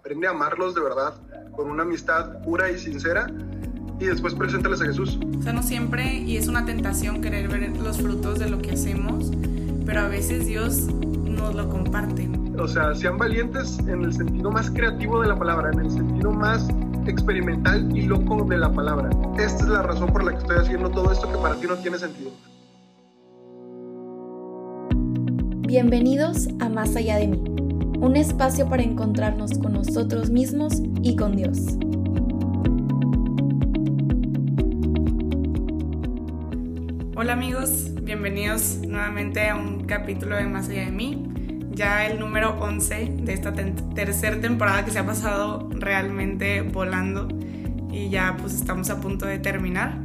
aprende a amarlos de verdad, con una amistad pura y sincera, y después preséntales a Jesús. O sea, no siempre, y es una tentación querer ver los frutos de lo que hacemos, pero a veces Dios nos lo comparte. O sea, sean valientes en el sentido más creativo de la palabra, en el sentido más experimental y loco de la palabra. Esta es la razón por la que estoy haciendo todo esto que para ti no tiene sentido. Bienvenidos a Más allá de mí, un espacio para encontrarnos con nosotros mismos y con Dios. Hola amigos, bienvenidos nuevamente a un capítulo de Más allá de mí, ya el número 11 de esta tercera temporada que se ha pasado realmente volando y ya pues estamos a punto de terminar.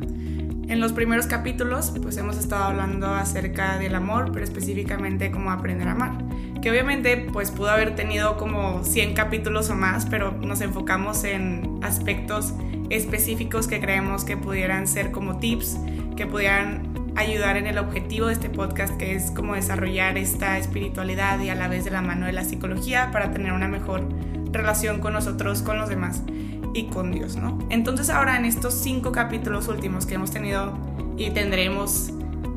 En los primeros capítulos pues hemos estado hablando acerca del amor, pero específicamente cómo aprender a amar, que obviamente pues pudo haber tenido como 100 capítulos o más, pero nos enfocamos en aspectos específicos que creemos que pudieran ser como tips, que pudieran ayudar en el objetivo de este podcast, que es como desarrollar esta espiritualidad y a la vez de la mano de la psicología para tener una mejor relación con nosotros, con los demás y con Dios, ¿no? Entonces ahora en estos cinco capítulos últimos que hemos tenido y tendremos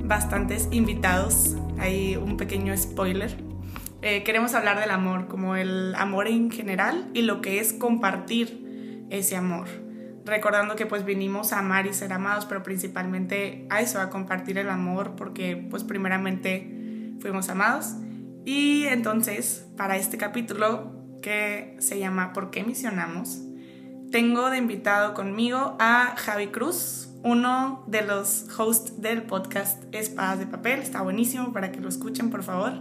bastantes invitados, hay un pequeño spoiler, eh, queremos hablar del amor, como el amor en general y lo que es compartir ese amor recordando que pues vinimos a amar y ser amados, pero principalmente a eso, a compartir el amor, porque pues primeramente fuimos amados. Y entonces, para este capítulo que se llama ¿Por qué misionamos? Tengo de invitado conmigo a Javi Cruz, uno de los hosts del podcast Espadas de Papel. Está buenísimo para que lo escuchen, por favor.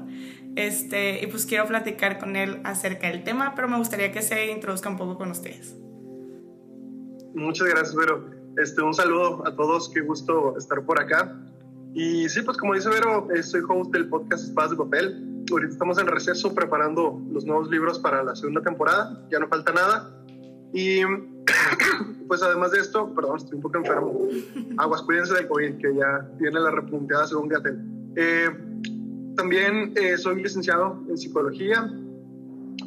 Este, y pues quiero platicar con él acerca del tema, pero me gustaría que se introduzca un poco con ustedes. Muchas gracias, Vero. Este, un saludo a todos, qué gusto estar por acá. Y sí, pues como dice Vero, eh, soy host del podcast Espadas de Papel. Ahorita estamos en receso preparando los nuevos libros para la segunda temporada, ya no falta nada. Y pues además de esto, perdón, estoy un poco enfermo. Aguas, cuídense del COVID, que ya viene la repunteada según Gatel. Eh, también eh, soy licenciado en psicología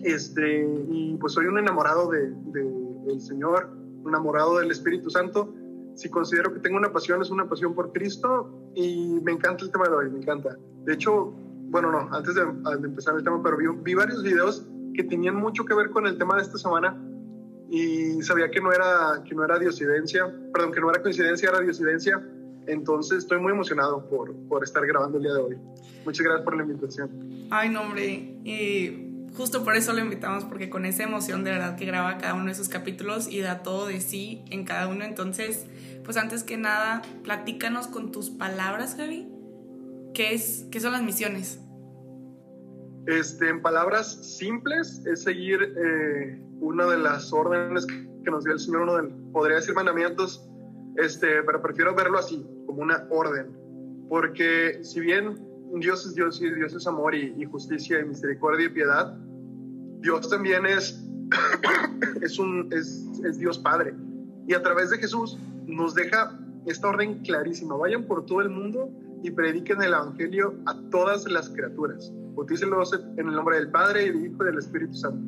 este, y pues soy un enamorado del de, de Señor enamorado del Espíritu Santo. Si considero que tengo una pasión, es una pasión por Cristo y me encanta el tema de hoy, me encanta. De hecho, bueno, no, antes de, empezar el tema, pero vi, varios videos que tenían mucho que ver con el tema de esta semana y sabía que no era, que no era diosidencia, perdón, que no era coincidencia, era diosidencia. Entonces estoy muy emocionado por, por estar grabando el día de hoy. Muchas gracias por la invitación. Ay, no, hombre. Y justo por eso lo invitamos, porque con esa emoción de verdad que graba cada uno de sus capítulos y da todo de sí en cada uno. Entonces, pues antes que nada, platícanos con tus palabras, Javi. ¿Qué, es, qué son las misiones? Este, en palabras simples, es seguir eh, una de las órdenes que nos dio el Señor, uno del, podría decir mandamientos, este, pero prefiero verlo así, como una orden. Porque si bien Dios es Dios y Dios es amor y, justicia y misericordia y piedad. Dios también es, es, un, es, Dios Padre. Y a través de Jesús nos deja esta orden clarísima. Vayan por todo el mundo y prediquen el Evangelio a todas las criaturas. Bautícenlo en el nombre del Padre y del Hijo y del Espíritu Santo.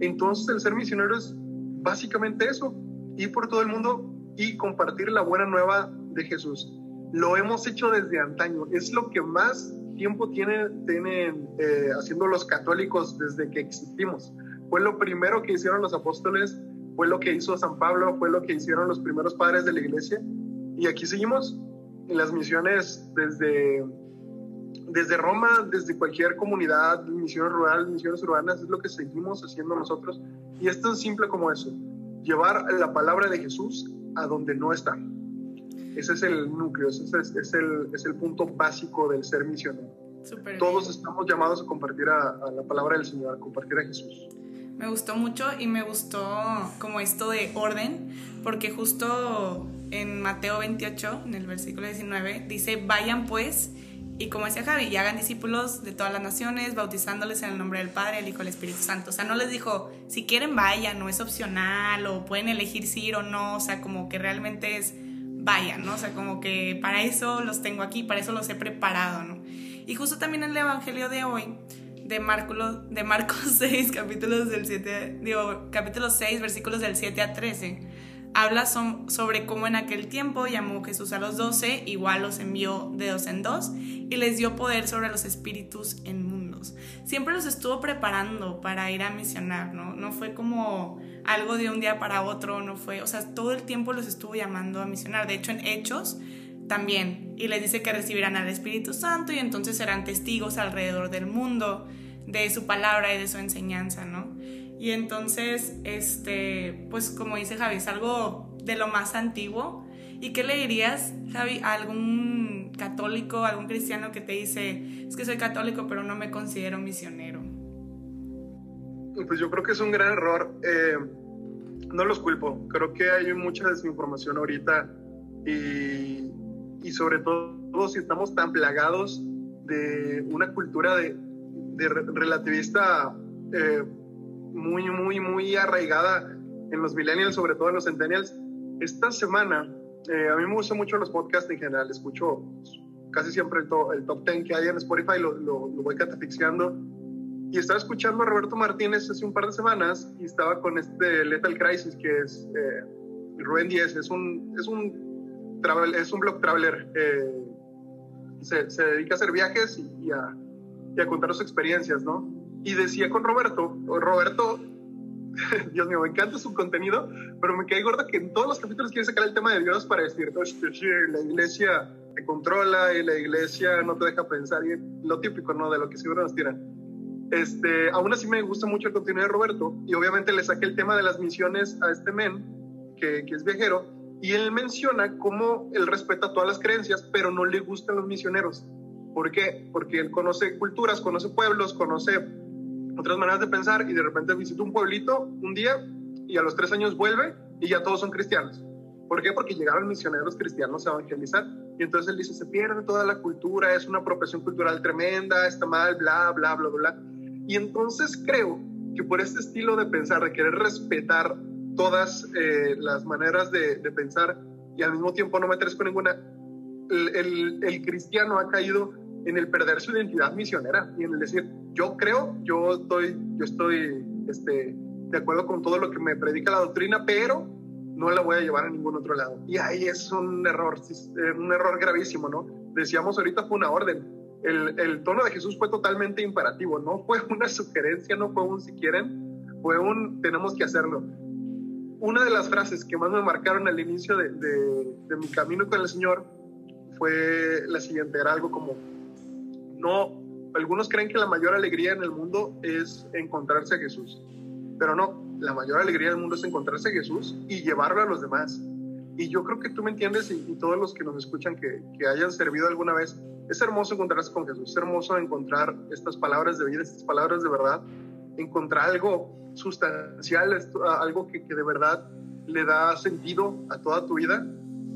Entonces el ser misionero es básicamente eso, ir por todo el mundo y compartir la buena nueva de Jesús. Lo hemos hecho desde antaño, es lo que más tiempo tienen, eh, haciendo los católicos desde que existimos. Fue lo primero que hicieron los apóstoles, fue lo que hizo San Pablo, fue lo que hicieron los primeros padres de la iglesia. Y aquí seguimos en las misiones desde, desde Roma, desde cualquier comunidad, misiones rurales, misiones urbanas, es lo que seguimos haciendo nosotros. Y es simple como eso, llevar la palabra de Jesús a donde no está. Ese es el núcleo, ese es, el, es el punto básico del ser misionero. Todos estamos llamados a compartir a, la palabra del Señor, a compartir a Jesús. Me gustó mucho y me gustó como esto de orden, porque justo en Mateo 28, en el versículo 19, dice, vayan pues, y como decía Javi, y hagan discípulos de todas las naciones, bautizándoles en el nombre del Padre, el Hijo y el Espíritu Santo. O sea, no les dijo, si quieren vayan, no es opcional, o pueden elegir si ir o no, o sea, como que realmente es vayan, ¿no? O sea, como que para eso los tengo aquí, para eso los he preparado, ¿no? Y justo también en el Evangelio de hoy de, Marcos, de Marcos 6, capítulos del 7, digo, capítulo 6, versículos del 7 a 13. Habla sobre cómo en aquel tiempo llamó Jesús a los doce, igual los envió de dos en dos y les dio poder sobre los espíritus inmundos. Siempre los estuvo preparando para ir a misionar, ¿no? No fue como algo de un día para otro, no fue, o sea, todo el tiempo los estuvo llamando a misionar. De hecho, en Hechos también. Y les dice que recibirán al Espíritu Santo y entonces serán testigos alrededor del mundo de su palabra y de su enseñanza, ¿no? Y entonces, este, pues como dice Javi, es algo de lo más antiguo. ¿Y qué le dirías, Javi, a algún católico, algún cristiano que te dice, es que soy católico pero no me considero misionero? Pues yo creo que es un gran error. Eh, no los culpo. Creo que hay mucha desinformación ahorita y y sobre todo si estamos tan plagados de una cultura de, relativista eh, muy, muy, muy arraigada en los millennials, sobre todo en los centennials. Esta semana, eh, a mí me gustan mucho los podcasts en general, escucho casi siempre el, el top 10 que hay en Spotify, lo, lo, lo, voy catafixiando. Y estaba escuchando a Roberto Martínez hace un par de semanas y estaba con este Lethal Crisis, que es eh, Rubén Díez, es un, es un es un blog traveler. Eh, se, se, dedica a hacer viajes y, a, y, a, contar sus experiencias, ¿no? Y decía con Roberto, Roberto, Dios mío, me encanta su contenido, pero me cae gorda que en todos los capítulos quiere sacar el tema de Dios para decir, la iglesia te controla y la iglesia no te deja pensar, y lo típico, ¿no? De lo que siempre nos tiran. Este, aún así me gusta mucho el contenido de Roberto y obviamente le saqué el tema de las misiones a este men, que, que es viajero, y él menciona cómo él respeta todas las creencias, pero no le gustan los misioneros. ¿Por qué? Porque él conoce culturas, conoce pueblos, conoce otras maneras de pensar y de repente visita un pueblito un día y a los tres años vuelve y ya todos son cristianos. ¿Por qué? Porque llegaron misioneros cristianos a evangelizar. Y entonces él dice, se pierde toda la cultura, es una apropiación cultural tremenda, está mal, bla, bla, bla, bla. Y entonces creo que por este estilo de pensar, de querer respetar todas eh, las maneras de, pensar y al mismo tiempo no meterse con ninguna, el, el, cristiano ha caído en el perder su identidad misionera y en el decir, yo creo, yo estoy, yo estoy este, de acuerdo con todo lo que me predica la doctrina, pero no la voy a llevar a ningún otro lado. Y ahí es un error, eh, un error gravísimo, ¿no? Decíamos ahorita fue una orden. El, el tono de Jesús fue totalmente imperativo, no fue una sugerencia, no fue un si quieren, fue un tenemos que hacerlo una de las frases que más me marcaron al inicio de, de, mi camino con el Señor fue la siguiente, era algo como, no, algunos creen que la mayor alegría en el mundo es encontrarse a Jesús, pero no, la mayor alegría del mundo es encontrarse a Jesús y llevarlo a los demás. Y yo creo que tú me entiendes y, todos los que nos escuchan que, que, hayan servido alguna vez, es hermoso encontrarse con Jesús, es hermoso encontrar estas palabras de vida, estas palabras de verdad, encontrar algo sustancial, algo que, que de verdad le da sentido a toda tu vida,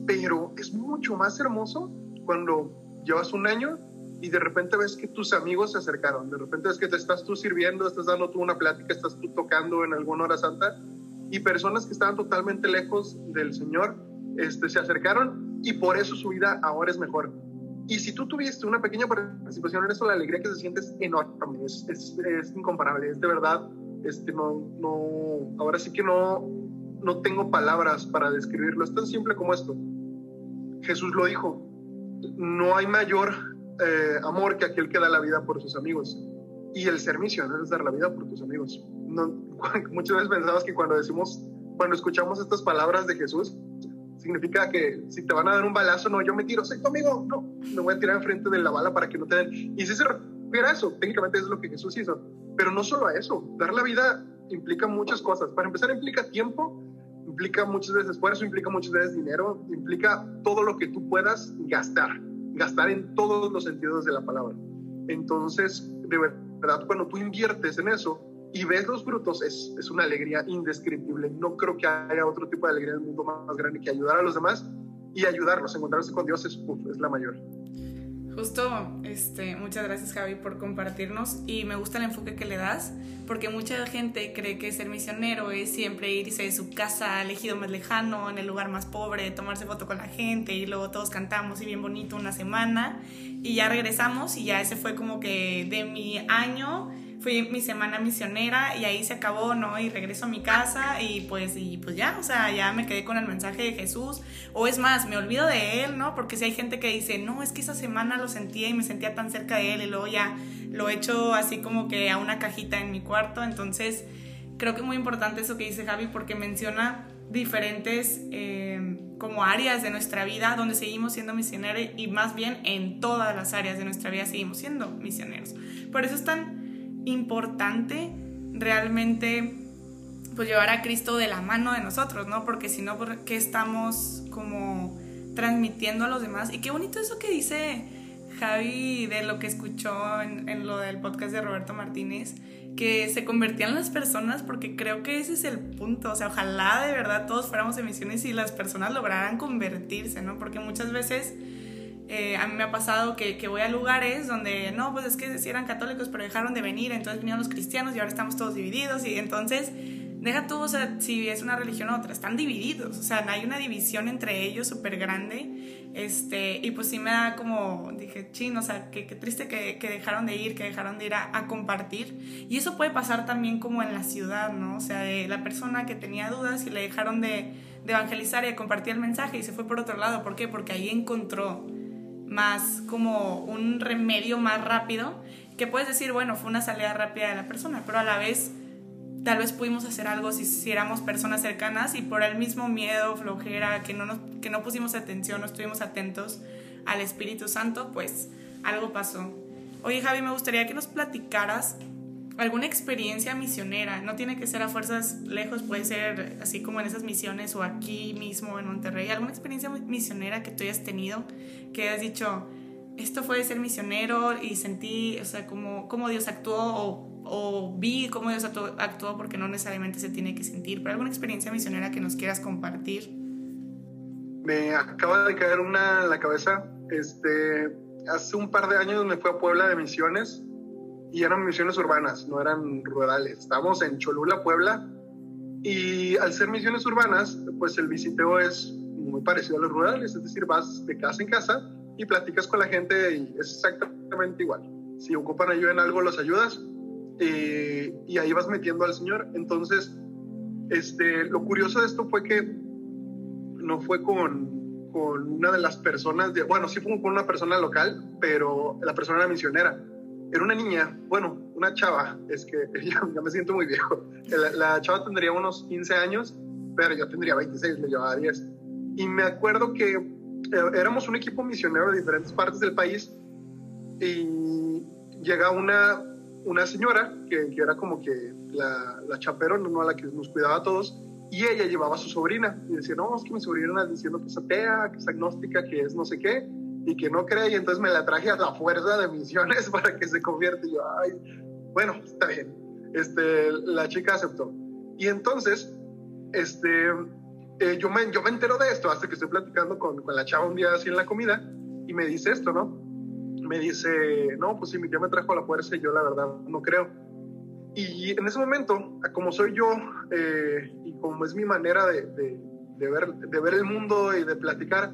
pero es mucho más hermoso cuando llevas un año y de repente ves que tus amigos se acercaron, de repente ves que te estás tú sirviendo, estás dando tú una plática, estás tú tocando en alguna hora santa y personas que estaban totalmente lejos del Señor este, se acercaron y por eso su vida ahora es mejor. Y si tú tuviste una pequeña participación en eso, la alegría que se siente es enorme, es, es, es incomparable, es de verdad este, no, no, ahora sí que no, no tengo palabras para describirlo. Es tan simple como esto. Jesús lo dijo, no hay mayor eh, amor que aquel que da la vida por sus amigos. Y el ser misionero es dar la vida por tus amigos. Muchas veces pensamos que cuando decimos, cuando escuchamos estas palabras de Jesús, significa que si te van a dar un balazo, no, yo me tiro, soy tu amigo, no, me voy a tirar enfrente de la bala para que no te den. Y si se refiere a eso, técnicamente es lo que Jesús hizo. Pero no solo a eso, dar la vida implica muchas cosas. Para empezar, implica tiempo, implica muchas veces esfuerzo, implica muchas veces dinero, implica todo lo que tú puedas gastar, gastar en todos los sentidos de la palabra. Entonces, de verdad, cuando tú inviertes en eso y ves los frutos, es, es una alegría indescriptible. No creo que haya otro tipo de alegría en el mundo más grande que ayudar a los demás y ayudarlos. Encontrarse con Dios es, es la mayor. Justo, este, muchas gracias Javi por compartirnos y me gusta el enfoque que le das porque mucha gente cree que ser misionero es siempre irse de su casa al ejido más lejano, en el lugar más pobre, tomarse foto con la gente y luego todos cantamos y bien bonito una semana y ya regresamos y ya ese fue como que de mi año fui mi semana misionera y ahí se acabó, ¿no? Y regreso a mi casa y pues, y pues ya, o sea, ya me quedé con el mensaje de Jesús. O es más, me olvido de Él, ¿no? Porque si hay gente que dice, no, es que esa semana lo sentía y me sentía tan cerca de Él y luego ya lo he hecho así como que a una cajita en mi cuarto. Entonces, creo que es muy importante eso que dice Javi porque menciona diferentes eh, como áreas de nuestra vida donde seguimos siendo misioneros y más bien en todas las áreas de nuestra vida seguimos siendo misioneros. Por eso es tan importante realmente pues llevar a Cristo de la mano de nosotros, ¿no? Porque si no, ¿qué estamos como transmitiendo a los demás? Y qué bonito eso que dice Javi de lo que escuchó en, lo del podcast de Roberto Martínez, que se convertían las personas, porque creo que ese es el punto, o sea, ojalá de verdad todos fuéramos emisiones y las personas lograran convertirse, ¿no? Porque muchas veces eh, a mí me ha pasado que, que, voy a lugares donde, no, pues es que sí eran católicos, pero dejaron de venir, entonces vinieron los cristianos y ahora estamos todos divididos y entonces, deja tú, o sea, si es una religión u otra, están divididos, o sea, hay una división entre ellos súper grande, este, y pues sí me da como, dije, chin, o sea, qué, triste que, que, dejaron de ir, que dejaron de ir a, a, compartir, y eso puede pasar también como en la ciudad, ¿no? O sea, de la persona que tenía dudas y le dejaron de, de evangelizar y de compartir el mensaje y se fue por otro lado, ¿por qué? Porque ahí encontró más como un remedio más rápido, que puedes decir, bueno, fue una salida rápida de la persona, pero a la vez tal vez pudimos hacer algo si, si éramos personas cercanas y por el mismo miedo, flojera, que no, nos, que no pusimos atención, no estuvimos atentos al Espíritu Santo, pues algo pasó. Oye Javi, me gustaría que nos platicaras alguna experiencia misionera, no tiene que ser a fuerzas lejos, puede ser así como en esas misiones o aquí mismo en Monterrey, alguna experiencia misionera que tú hayas tenido, que hayas dicho, esto fue ser misionero y sentí, o sea, cómo, cómo Dios actuó o, o, vi cómo Dios actuó, actuó porque no necesariamente se tiene que sentir, pero alguna experiencia misionera que nos quieras compartir. Me acaba de caer una en la cabeza, este, hace un par de años me fui a Puebla de misiones y eran misiones urbanas, no eran rurales. Estábamos en Cholula, Puebla, y al ser misiones urbanas, pues el visiteo es muy parecido a los rurales, es decir, vas de casa en casa y platicas con la gente y es exactamente igual. Si ocupan ayuda en algo, los ayudas eh, y ahí vas metiendo al Señor. Entonces, este, lo curioso de esto fue que no fue con, con una de las personas, de, bueno, sí fue con una persona local, pero la persona era misionera era una niña, bueno, una chava, es que ya, me siento muy viejo. La, chava tendría unos 15 años, pero yo tendría 26, le llevaba 10. Y me acuerdo que eh, éramos un equipo misionero de diferentes partes del país y llega una, una señora que, que era como que la, la chaperona, ¿no? a la que nos cuidaba a todos, y ella llevaba a su sobrina y decía, no, es que mi sobrina diciendo que es atea, que es agnóstica, que es no sé qué y que no cree y entonces me la traje a la fuerza de misiones para que se convierta y yo, ay, bueno, está bien. Este, la chica aceptó. Y entonces, este, eh, yo, me, yo me entero de esto hasta que estoy platicando con, con, la chava un día así en la comida y me dice esto, ¿no? Me dice, no, pues sí, tía me trajo a la fuerza y yo la verdad no creo. Y en ese momento, como soy yo eh, y como es mi manera de, de, de, ver, de ver el mundo y de platicar,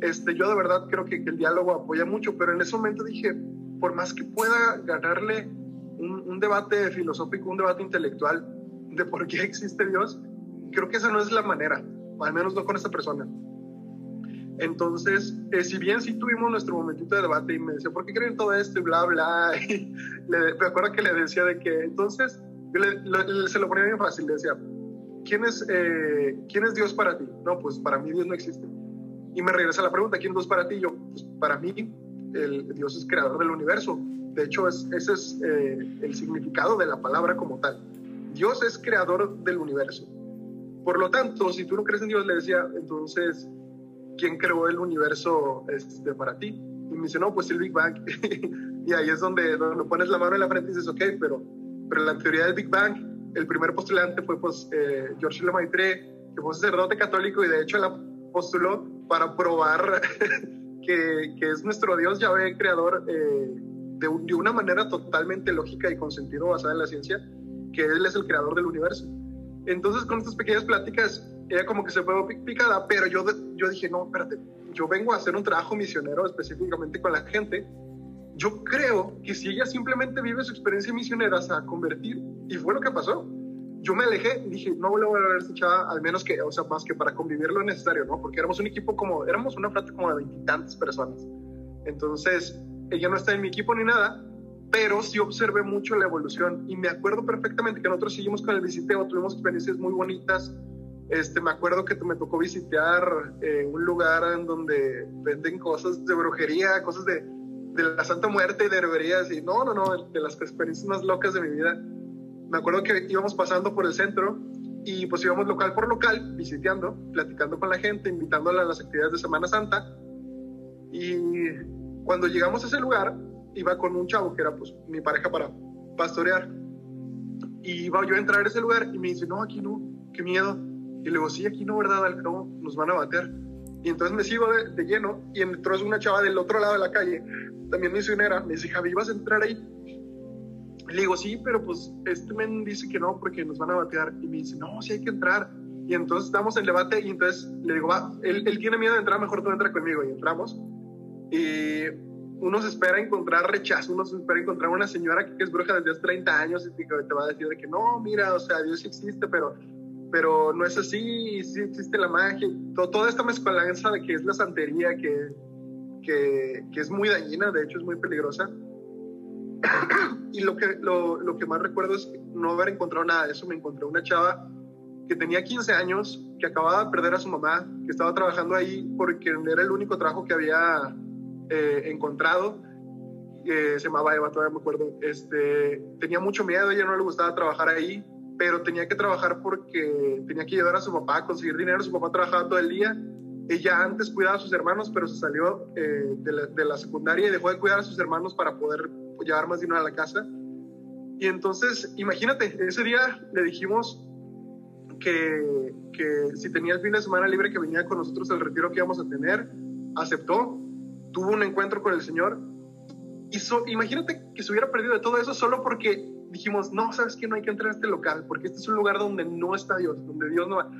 este, yo de verdad creo que, el diálogo apoya mucho, pero en ese momento dije, por más que pueda ganarle un, debate filosófico, un debate intelectual de por qué existe Dios, creo que esa no es la manera, al menos no con esta persona. Entonces, eh, si bien sí tuvimos nuestro momentito de debate y me decía, ¿por qué creen todo esto y bla, bla? Y me acuerdo que le decía de que, entonces, se lo ponía bien fácil, le decía, ¿quién es, eh, ¿quién es Dios para ti? No, pues para mí Dios no existe. Y me regresa la pregunta, ¿quién Dios para ti? Yo, pues para mí, el, Dios es creador del universo. De hecho, es, ese es eh, el significado de la palabra como tal. Dios es creador del universo. Por lo tanto, si tú no crees en Dios, le decía, entonces, ¿quién creó el universo este, para ti? Y me dice, no, pues el Big Bang. y ahí es donde, donde pones la mano en la frente y dices, ok, pero, pero la teoría del Big Bang, el primer postulante fue pues, eh, Georges Lemaitre, que fue sacerdote católico y de hecho la postuló para probar que, que es nuestro Dios Yahvé, creador, eh, de, de, una manera totalmente lógica y con sentido basada en la ciencia, que Él es el creador del universo. Entonces, con estas pequeñas pláticas, ella como que se fue picada, pero yo, yo dije, no, espérate, yo vengo a hacer un trabajo misionero específicamente con la gente. Yo creo que si ella simplemente vive su experiencia misionera, se va a convertir. Y fue lo que pasó. Yo me alejé dije, no vuelvo a ver a esta chava, al menos que, o sea, más que para convivir lo necesario, ¿no? Porque éramos un equipo como, éramos una frate como de veintitantas personas. Entonces, ella no está en mi equipo ni nada, pero sí observé mucho la evolución y me acuerdo perfectamente que nosotros seguimos con el visiteo, tuvimos experiencias muy bonitas. Este, me acuerdo que me tocó visitar eh, un lugar en donde venden cosas de brujería, cosas de, de la Santa Muerte y de herberías y no, no, no, de las experiencias más locas de mi vida. Me acuerdo que íbamos pasando por el centro y pues íbamos local por local, visitando, platicando con la gente, invitándola a las actividades de Semana Santa. Y cuando llegamos a ese lugar, iba con un chavo que era pues mi pareja para pastorear. Y iba yo a entrar a ese lugar y me dice, no, aquí no, qué miedo. Y le digo, sí, aquí no, ¿verdad? Al cabo nos van a bater. Y entonces me sigo de, lleno y entró una chava del otro lado de la calle, también misionera, me dice, Javi, ¿vas a entrar ahí? Le digo, sí, pero pues este men dice que no porque nos van a batear. Y me dice, no, sí hay que entrar. Y entonces estamos en debate y entonces le digo, va, él, él tiene miedo de entrar, mejor tú entra conmigo. Y entramos. Y uno se espera encontrar rechazo, uno se espera encontrar una señora que es bruja desde hace 30 años y te va a decir de que no, mira, o sea, Dios existe, pero, pero no es así, sí existe la magia, todo, toda esta mezcolanza de que es la santería, que, que, que, es muy dañina, de hecho es muy peligrosa. y lo que, lo, lo que más recuerdo es no haber encontrado nada de eso, me encontré una chava que tenía 15 años, que acababa de perder a su mamá, que estaba trabajando ahí porque era el único trabajo que había eh, encontrado, que se llamaba Eva, todavía me acuerdo, este, tenía mucho miedo, ella no le gustaba trabajar ahí, pero tenía que trabajar porque tenía que ayudar a su papá a conseguir dinero, su papá trabajaba todo el día, ella antes cuidaba a sus hermanos, pero se salió eh, de, la, de, la, secundaria y dejó de cuidar a sus hermanos para poder llevar más dinero a la casa. Y entonces, imagínate, ese día le dijimos que, que si tenía el fin de semana libre que venía con nosotros al retiro que íbamos a tener, aceptó tuvo un encuentro con el Señor. Y imagínate que se hubiera perdido de todo eso solo porque dijimos, no, sabes que no hay que entrar a este local, porque este es un lugar donde no está Dios, donde Dios no va.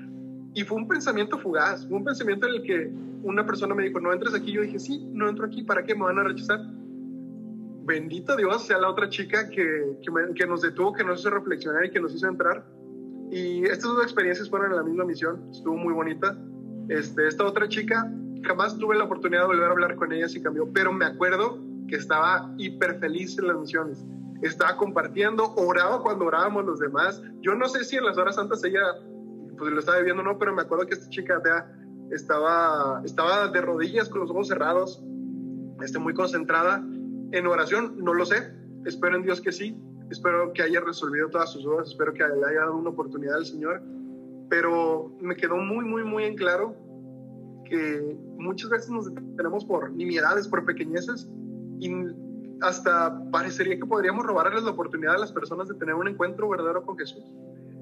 Y fue un pensamiento fugaz, fue un pensamiento en el que una persona me dijo, no entres aquí. Yo dije, sí, no entro aquí, ¿para qué me van a rechazar? Bendito Dios sea la otra chica que, que, nos detuvo, que nos hizo reflexionar y que nos hizo entrar. Y estas dos experiencias fueron en la misma misión, estuvo muy bonita. Este, esta otra chica jamás tuve la oportunidad de volver a hablar con ella si cambió, pero me acuerdo que estaba hiper feliz en las misiones. Estaba compartiendo, oraba cuando orábamos los demás. Yo no sé si en las horas santas ella pues lo estaba viviendo o no, pero me acuerdo que esta chica estaba, estaba de rodillas con los ojos cerrados, este, muy concentrada en oración. No lo sé, espero en Dios que sí. Espero que haya resolvido todas sus dudas, espero que le haya dado una oportunidad al Señor. Pero me quedó muy, muy, muy en claro que muchas veces nos detenemos por nimiedades, por pequeñeces, y hasta parecería que podríamos robarles la oportunidad a las personas de tener un encuentro verdadero con Jesús.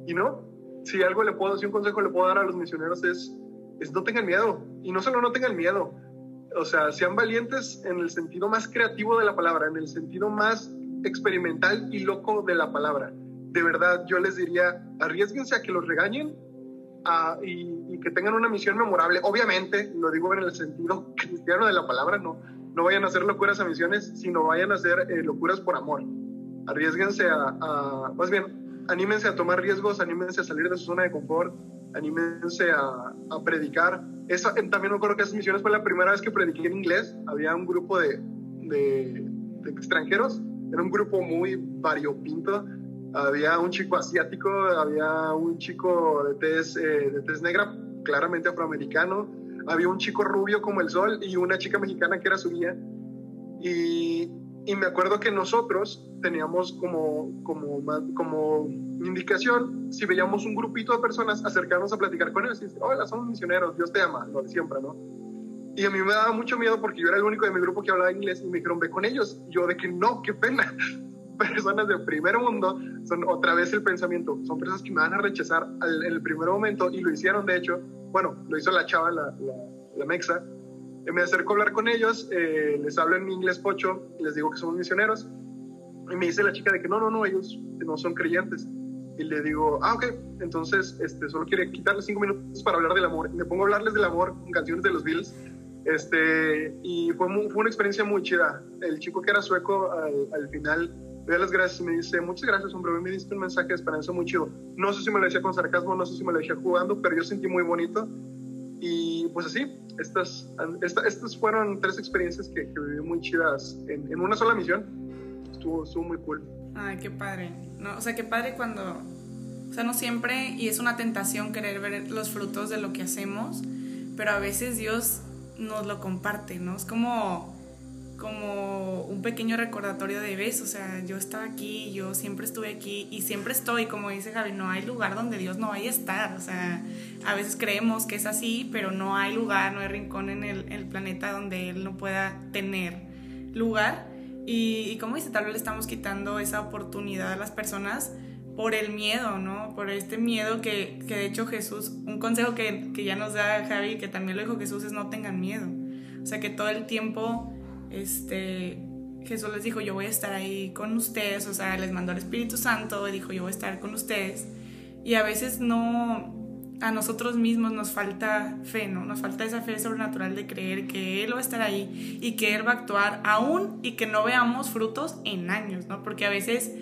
Y no, si algo le puedo, si un consejo le puedo dar a los misioneros es, es no tengan miedo. Y no solo no tengan miedo, o sea, sean valientes en el sentido más creativo de la palabra, en el sentido más experimental y loco de la palabra. De verdad, yo les diría, arriesguense a que los regañen y, que tengan una misión memorable. Obviamente, lo digo en el sentido cristiano de la palabra, no, no vayan a hacer locuras a misiones, sino vayan a hacer eh, locuras por amor. Arriesguense a, más bien, anímense a tomar riesgos, anímense a salir de su zona de confort, anímense a, a predicar. También me acuerdo que esas misiones fue la primera vez que prediqué en inglés. Había un grupo de, de, de extranjeros, era un grupo muy variopinto había un chico asiático, había un chico de tez, eh, de tez negra, claramente afroamericano, había un chico rubio como el sol y una chica mexicana que era su guía. Y, y me acuerdo que nosotros teníamos como, como, como indicación, si veíamos un grupito de personas, acercarnos a platicar con ellos y decir, hola, somos misioneros, Dios te ama, lo de siempre, ¿no? Y a mí me daba mucho miedo porque yo era el único de mi grupo que hablaba inglés y me dijeron, ve con ellos. Yo de que no, qué pena personas de primer mundo son otra vez el pensamiento, son personas que me van a rechazar en el primer momento y lo hicieron de hecho, bueno, lo hizo la chava, la, la, mexa, me acerco a hablar con ellos, eh, les hablo en mi inglés pocho, les digo que somos misioneros, y me dice la chica de que no, no, no, ellos no son creyentes. Y le digo, ah, ok, entonces este, solo quiere quitarle cinco minutos para hablar del amor. Y me pongo a hablarles del amor con canciones de los Beatles. Este, y fue, fue una experiencia muy chida. El chico que era sueco al, al final me da las gracias y me dice, muchas gracias, hombre, me diste un mensaje de esperanza muy chido. No sé si me lo decía con sarcasmo, no sé si me lo decía jugando, pero yo sentí muy bonito. Y pues así, estas, estas fueron tres experiencias que, que viví muy chidas en, en una sola misión estuvo, muy cool. Ay, qué padre. No, o sea, qué padre cuando, o sea, no siempre, y es una tentación querer ver los frutos de lo que hacemos, pero a veces Dios nos lo comparte, ¿no? Es como, como un pequeño recordatorio de ves, o sea, yo estaba aquí, yo siempre estuve aquí y siempre estoy, como dice Javi, no hay lugar donde Dios no vaya a estar, o sea, a veces creemos que es así, pero no hay lugar, no hay rincón en el, el planeta donde Él no pueda tener lugar. Y, como dice, tal vez le estamos quitando esa oportunidad a las personas por el miedo, ¿no? Por este miedo que, que de hecho Jesús, un consejo que, que, ya nos da Javi, que también lo dijo Jesús, es no tengan miedo. O sea, que todo el tiempo, este, Jesús les dijo, yo voy a estar ahí con ustedes, o sea, les mandó al Espíritu Santo y dijo, yo voy a estar con ustedes. Y a veces no, a nosotros mismos nos falta fe, ¿no? Nos falta esa fe sobrenatural de creer que Él va a estar ahí y que Él va a actuar aún y que no veamos frutos en años, ¿no? Porque a veces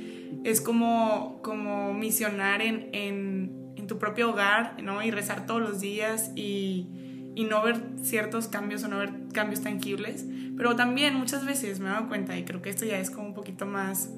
es como, como misionar en, en, tu propio hogar, ¿no? Y rezar todos los días y, y, no ver ciertos cambios o no ver cambios tangibles. Pero también muchas veces me he cuenta, y creo que esto ya es como un poquito más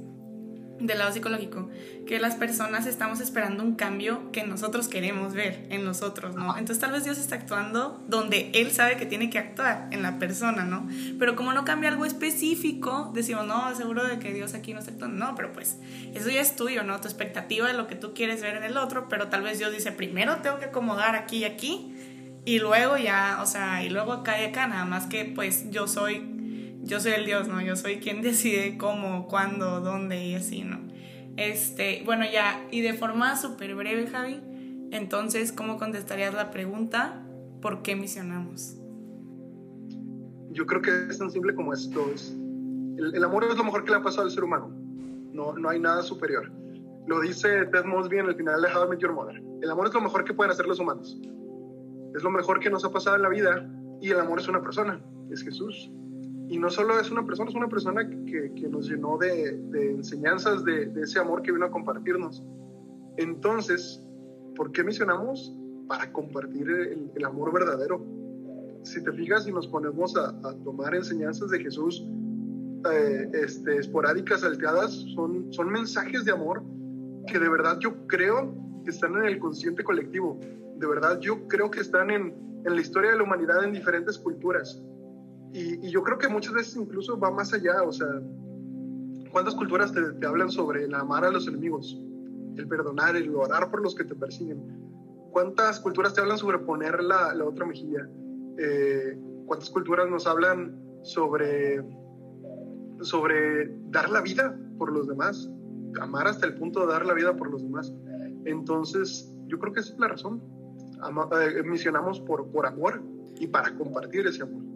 del lado psicológico, que las personas estamos esperando un cambio que nosotros queremos ver en nosotros, ¿no? Entonces tal vez Dios está actuando donde Él sabe que tiene que actuar en la persona, ¿no? Pero como no cambia algo específico, decimos, no, seguro de que Dios aquí no está actuando. No, pero pues eso ya es tuyo, ¿no? Tu expectativa de lo que tú quieres ver en el otro, pero tal vez Dios dice, primero tengo que acomodar aquí y aquí, y luego ya, o sea, y luego acá y acá, nada más que pues yo soy yo soy el Dios, ¿no? Yo soy quien decide cómo, cuándo, dónde y así, ¿no? Este, bueno, ya, y de forma súper breve, Javi, entonces, ¿cómo contestarías la pregunta? ¿Por qué misionamos? Yo creo que es tan simple como esto. Es, el, amor es lo mejor que le ha pasado al ser humano. No, no hay nada superior. Lo dice Ted Mosby en el final de How I Met Your Mother. El amor es lo mejor que pueden hacer los humanos. Es lo mejor que nos ha pasado en la vida y el amor es una persona, es Jesús y no solo es una persona, es una persona que, que nos llenó de, enseñanzas, de, ese amor que vino a compartirnos. Entonces, ¿por qué misionamos? Para compartir el, amor verdadero. Si te fijas y nos ponemos a, a tomar enseñanzas de Jesús eh, este, esporádicas, salteadas, son, son mensajes de amor que de verdad yo creo que están en el consciente colectivo. De verdad yo creo que están en, en la historia de la humanidad en diferentes culturas y, yo creo que muchas veces incluso va más allá, o sea, ¿cuántas culturas te, hablan sobre el amar a los enemigos, el perdonar, el orar por los que te persiguen? ¿Cuántas culturas te hablan sobre poner la, otra mejilla? Eh, ¿Cuántas culturas nos hablan sobre, sobre dar la vida por los demás? Amar hasta el punto de dar la vida por los demás. Entonces, yo creo que esa es la razón. Eh, misionamos por, por amor y para compartir ese amor.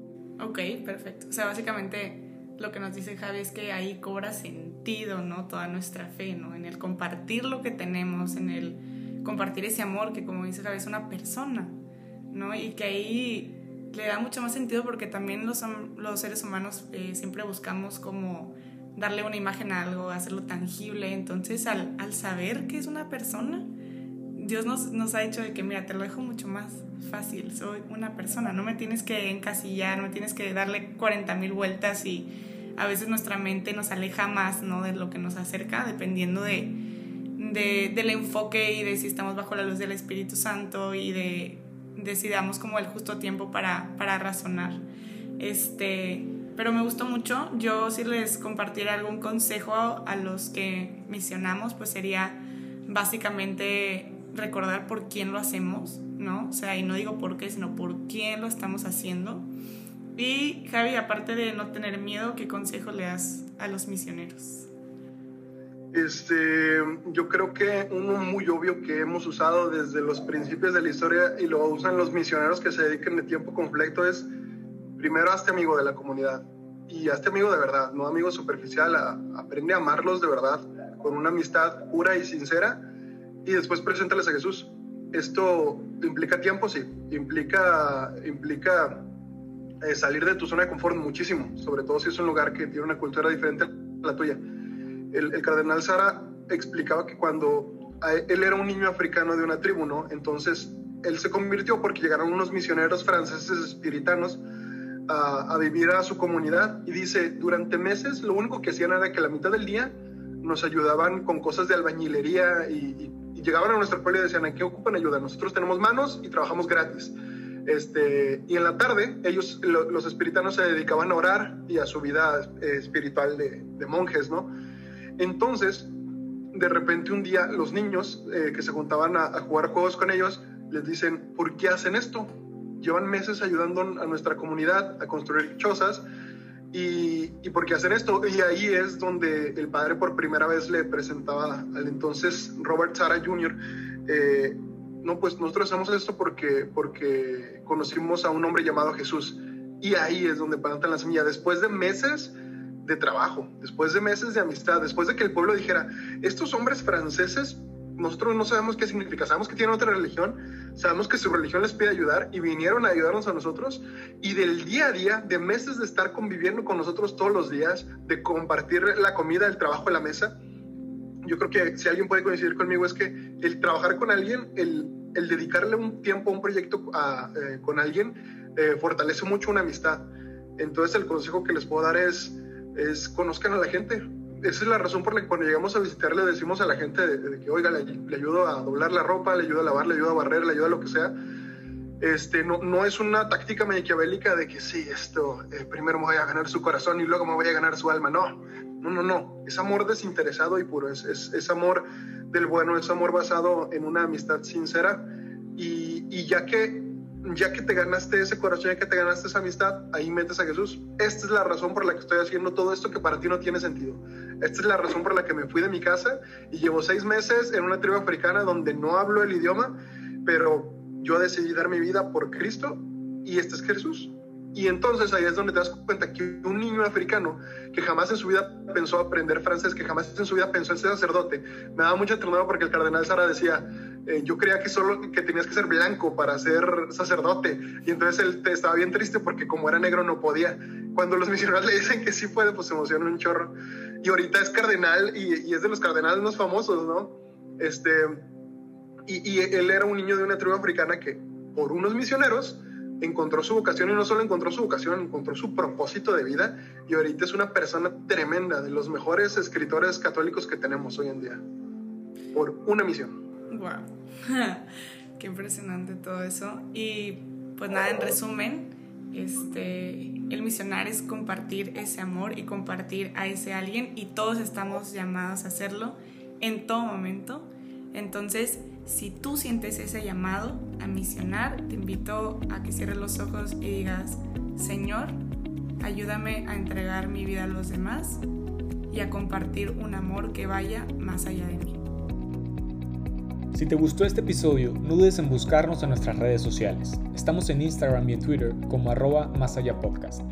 Ok, perfecto. O sea, básicamente lo que nos dice Javi es que ahí cobra sentido, ¿no? Toda nuestra fe, ¿no? En el compartir lo que tenemos, en el compartir ese amor que, como dice Javi, es una persona, ¿no? Y que ahí le da mucho más sentido porque también los, los seres humanos eh, siempre buscamos como darle una imagen a algo, hacerlo tangible. Entonces, al, al saber que es una persona, Dios nos, ha dicho de que, mira, te lo dejo mucho más fácil, soy una persona, no me tienes que encasillar, no me tienes que darle 40 mil vueltas y a veces nuestra mente nos aleja más ¿no? de lo que nos acerca, dependiendo de, de, del enfoque y de si estamos bajo la luz del Espíritu Santo y de, decidamos como el justo tiempo para, para razonar. Este, pero me gustó mucho. Yo si les compartiera algún consejo a los que misionamos, pues sería básicamente recordar por quién lo hacemos, ¿no? O sea, y no digo por qué, sino por quién lo estamos haciendo. Y Javi, aparte de no tener miedo, ¿qué consejo le das a los misioneros? Este, yo creo que uno muy obvio que hemos usado desde los principios de la historia y lo usan los misioneros que se dedican de tiempo completo es primero hazte amigo de la comunidad y hazte amigo de verdad, no amigo superficial, aprende a amarlos de verdad con una amistad pura y sincera y después preséntales a Jesús. Esto implica tiempo, sí, implica, implica eh, salir de tu zona de confort muchísimo, sobre todo si es un lugar que tiene una cultura diferente a la tuya. El, el cardenal Sara explicaba que cuando él era un niño africano de una tribu, ¿no? Entonces él se convirtió porque llegaron unos misioneros franceses espiritanos a, a, vivir a su comunidad y dice, durante meses lo único que hacían era que la mitad del día nos ayudaban con cosas de albañilería y, llegaban a nuestro pueblo y decían, ¿en qué ocupan ayuda? Nosotros tenemos manos y trabajamos gratis. Este, y en la tarde ellos, los espiritanos se dedicaban a orar y a su vida eh, espiritual de, de monjes, ¿no? Entonces, de repente un día los niños eh, que se juntaban a, a, jugar juegos con ellos les dicen, ¿por qué hacen esto? Llevan meses ayudando a nuestra comunidad a construir chozas y, y por qué hacen esto. Y ahí es donde el padre por primera vez le presentaba al entonces Robert Sara Jr. Eh, no, pues nosotros hacemos esto porque, porque conocimos a un hombre llamado Jesús. Y ahí es donde plantan la semilla. Después de meses de trabajo, después de meses de amistad, después de que el pueblo dijera, estos hombres franceses, nosotros no sabemos qué significa, sabemos que tienen otra religión, sabemos que su religión les pide ayudar y vinieron a ayudarnos a nosotros y del día a día, de meses de estar conviviendo con nosotros todos los días, de compartir la comida, el trabajo en la mesa, yo creo que si alguien puede coincidir conmigo es que el trabajar con alguien, el, el dedicarle un tiempo a un proyecto a, eh, con alguien, eh, fortalece mucho una amistad. Entonces el consejo que les puedo dar es, es conozcan a la gente, esa es la razón por la que cuando llegamos a visitar le decimos a la gente de, que, oiga, le, le, ayudo a doblar la ropa, le ayudo a lavar, le ayudo a barrer, le ayudo a lo que sea. Este, no, no es una táctica maquiavélica de que sí, esto, eh, primero me voy a ganar su corazón y luego me voy a ganar su alma. No, no, no, no. Es amor desinteresado y puro. Es, es, es amor del bueno, es amor basado en una amistad sincera. Y, y ya que ya que te ganaste ese corazón, ya que te ganaste esa amistad, ahí metes a Jesús. Esta es la razón por la que estoy haciendo todo esto que para ti no tiene sentido. Esta es la razón por la que me fui de mi casa y llevo seis meses en una tribu africana donde no hablo el idioma, pero yo decidí dar mi vida por Cristo y este es Jesús. Y entonces ahí es donde te das cuenta que un niño africano que jamás en su vida pensó aprender francés, que jamás en su vida pensó en ser sacerdote, me daba mucha ternura porque el cardenal Sara decía, eh, yo creía que solo que tenías que ser blanco para ser sacerdote. Y entonces él estaba bien triste porque como era negro no podía. Cuando los misioneros le dicen que sí puede, pues se emociona un chorro. Y ahorita es cardenal y, es de los cardenales más famosos, ¿no? Este, y él era un niño de una tribu africana que por unos misioneros encontró su vocación y no solo encontró su vocación, encontró su propósito de vida y ahorita es una persona tremenda, de los mejores escritores católicos que tenemos hoy en día, por una misión. Wow, qué impresionante todo eso. Y pues nada, en resumen, este, el misionar es compartir ese amor y compartir a ese alguien y todos estamos llamados a hacerlo en todo momento. Entonces, si tú sientes ese llamado a misionar, te invito a que cierres los ojos y digas, Señor, ayúdame a entregar mi vida a los demás y a compartir un amor que vaya más allá de mí. Si te gustó este episodio, no dudes en buscarnos en nuestras redes sociales. Estamos en Instagram y Twitter como arroba más allá podcast.